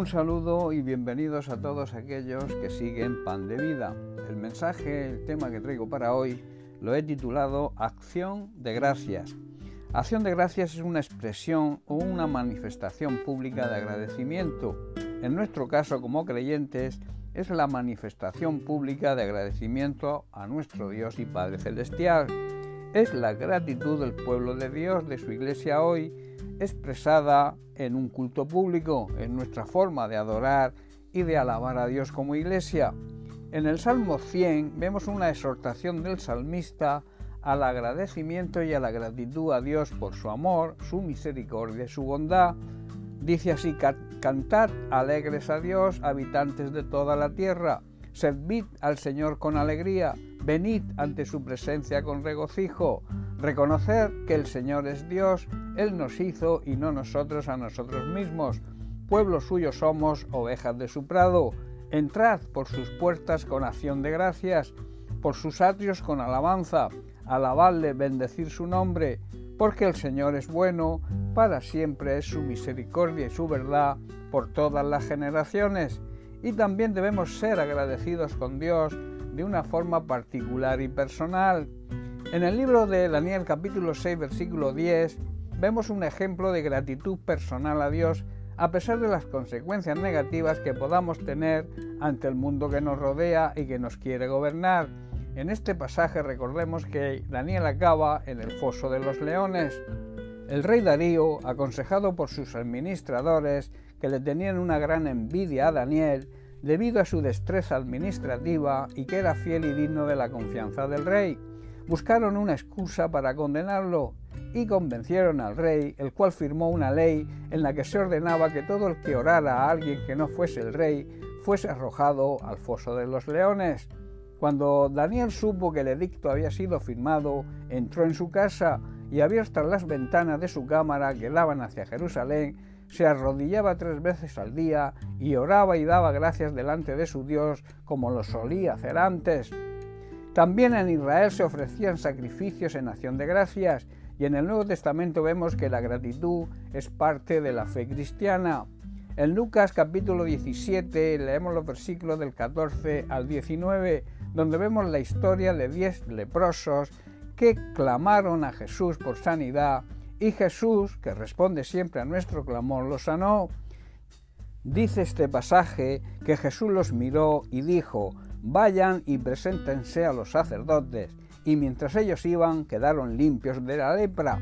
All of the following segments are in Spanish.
Un saludo y bienvenidos a todos aquellos que siguen Pan de Vida. El mensaje, el tema que traigo para hoy, lo he titulado Acción de Gracias. Acción de Gracias es una expresión o una manifestación pública de agradecimiento. En nuestro caso, como creyentes, es la manifestación pública de agradecimiento a nuestro Dios y Padre Celestial. Es la gratitud del pueblo de Dios, de su iglesia hoy, expresada en un culto público, en nuestra forma de adorar y de alabar a Dios como iglesia. En el Salmo 100 vemos una exhortación del salmista al agradecimiento y a la gratitud a Dios por su amor, su misericordia y su bondad. Dice así, cantad alegres a Dios, habitantes de toda la tierra, servid al Señor con alegría, venid ante su presencia con regocijo, reconocer que el Señor es Dios, Él nos hizo y no nosotros a nosotros mismos. Pueblo suyo somos, ovejas de su prado. Entrad por sus puertas con acción de gracias, por sus atrios con alabanza, alabadle, bendecir su nombre, porque el Señor es bueno, para siempre es su misericordia y su verdad por todas las generaciones. Y también debemos ser agradecidos con Dios de una forma particular y personal. En el libro de Daniel capítulo 6 versículo 10 vemos un ejemplo de gratitud personal a Dios a pesar de las consecuencias negativas que podamos tener ante el mundo que nos rodea y que nos quiere gobernar. En este pasaje recordemos que Daniel acaba en el foso de los leones. El rey Darío, aconsejado por sus administradores que le tenían una gran envidia a Daniel debido a su destreza administrativa y que era fiel y digno de la confianza del rey, buscaron una excusa para condenarlo y convencieron al rey, el cual firmó una ley en la que se ordenaba que todo el que orara a alguien que no fuese el rey fuese arrojado al foso de los leones. Cuando Daniel supo que el edicto había sido firmado, entró en su casa y abiertas las ventanas de su cámara que daban hacia Jerusalén, se arrodillaba tres veces al día y oraba y daba gracias delante de su Dios como lo solía hacer antes. También en Israel se ofrecían sacrificios en acción de gracias y en el Nuevo Testamento vemos que la gratitud es parte de la fe cristiana. En Lucas capítulo 17 leemos los versículos del 14 al 19, donde vemos la historia de diez leprosos que clamaron a Jesús por sanidad y Jesús, que responde siempre a nuestro clamor, los sanó. Dice este pasaje que Jesús los miró y dijo, vayan y preséntense a los sacerdotes. Y mientras ellos iban, quedaron limpios de la lepra.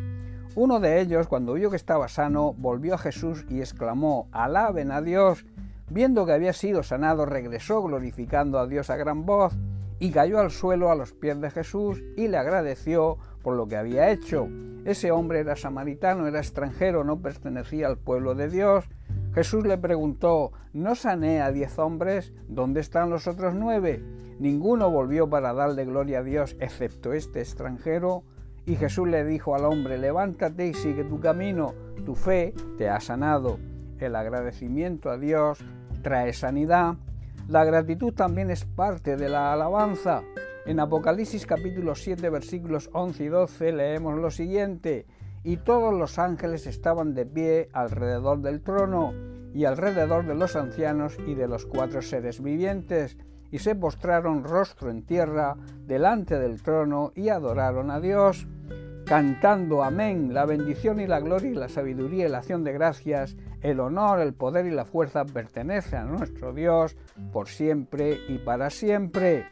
Uno de ellos, cuando vio que estaba sano, volvió a Jesús y exclamó, alaben a Dios. Viendo que había sido sanado, regresó glorificando a Dios a gran voz y cayó al suelo a los pies de Jesús y le agradeció por lo que había hecho. Ese hombre era samaritano, era extranjero, no pertenecía al pueblo de Dios. Jesús le preguntó, ¿no sané a diez hombres? ¿Dónde están los otros nueve? Ninguno volvió para darle gloria a Dios excepto este extranjero. Y Jesús le dijo al hombre, levántate y sigue tu camino, tu fe te ha sanado. El agradecimiento a Dios trae sanidad. La gratitud también es parte de la alabanza. En Apocalipsis capítulo 7 versículos 11 y 12 leemos lo siguiente, y todos los ángeles estaban de pie alrededor del trono y alrededor de los ancianos y de los cuatro seres vivientes, y se postraron rostro en tierra delante del trono y adoraron a Dios, cantando amén, la bendición y la gloria y la sabiduría y la acción de gracias, el honor, el poder y la fuerza pertenecen a nuestro Dios por siempre y para siempre.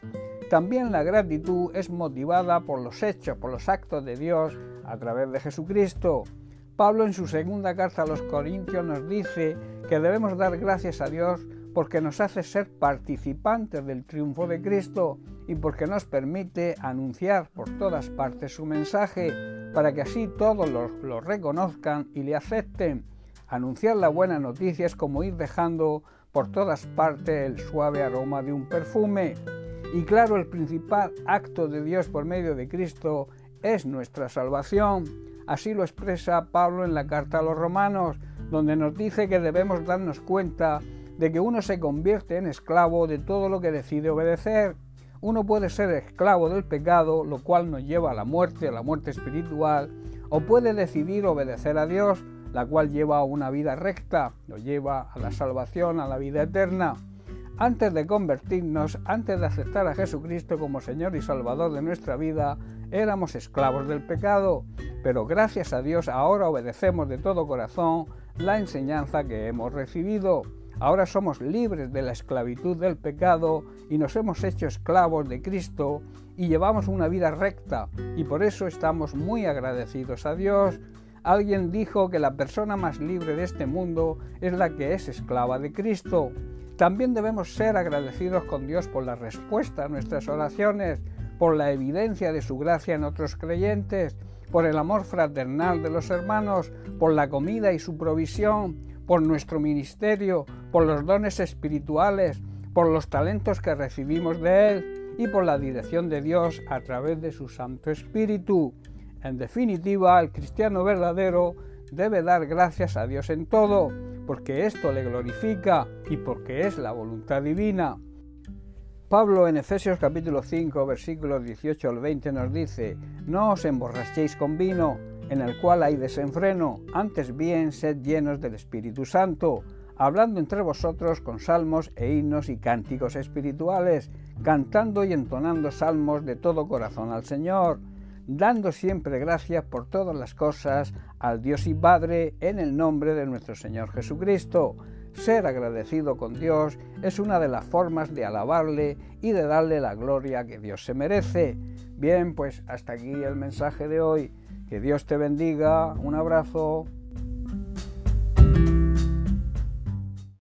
También la gratitud es motivada por los hechos, por los actos de Dios a través de Jesucristo. Pablo en su segunda carta a los Corintios nos dice que debemos dar gracias a Dios porque nos hace ser participantes del triunfo de Cristo y porque nos permite anunciar por todas partes su mensaje para que así todos lo, reconozcan y le acepten. Anunciar la buena noticia es como ir dejando por todas partes el suave aroma de un perfume. Y claro, el principal acto de Dios por medio de Cristo es nuestra salvación. Así lo expresa Pablo en la carta a los romanos, donde nos dice que debemos darnos cuenta de que uno se convierte en esclavo de todo lo que decide obedecer. Uno puede ser esclavo del pecado, lo cual nos lleva a la muerte, a la muerte espiritual, o puede decidir obedecer a Dios, la cual lleva a una vida recta, lo lleva a la salvación, a la vida eterna. Antes de convertirnos, antes de aceptar a Jesucristo como Señor y Salvador de nuestra vida, éramos esclavos del pecado, pero gracias a Dios ahora obedecemos de todo corazón la enseñanza que hemos recibido. Ahora somos libres de la esclavitud del pecado y nos hemos hecho esclavos de Cristo y llevamos una vida recta y por eso estamos muy agradecidos a Dios. Alguien dijo que la persona más libre de este mundo es la que es esclava de Cristo. También debemos ser agradecidos con Dios por la respuesta a nuestras oraciones, por la evidencia de su gracia en otros creyentes, por el amor fraternal de los hermanos, por la comida y su provisión, por nuestro ministerio, por los dones espirituales, por los talentos que recibimos de Él y por la dirección de Dios a través de su Santo Espíritu. En definitiva, el cristiano verdadero debe dar gracias a Dios en todo, porque esto le glorifica y porque es la voluntad divina. Pablo en Efesios capítulo 5 versículos 18 al 20 nos dice, no os emborrachéis con vino, en el cual hay desenfreno, antes bien sed llenos del Espíritu Santo, hablando entre vosotros con salmos e himnos y cánticos espirituales, cantando y entonando salmos de todo corazón al Señor, dando siempre gracias por todas las cosas al Dios y Padre en el nombre de nuestro Señor Jesucristo. Ser agradecido con Dios es una de las formas de alabarle y de darle la gloria que Dios se merece. Bien, pues hasta aquí el mensaje de hoy. Que Dios te bendiga. Un abrazo.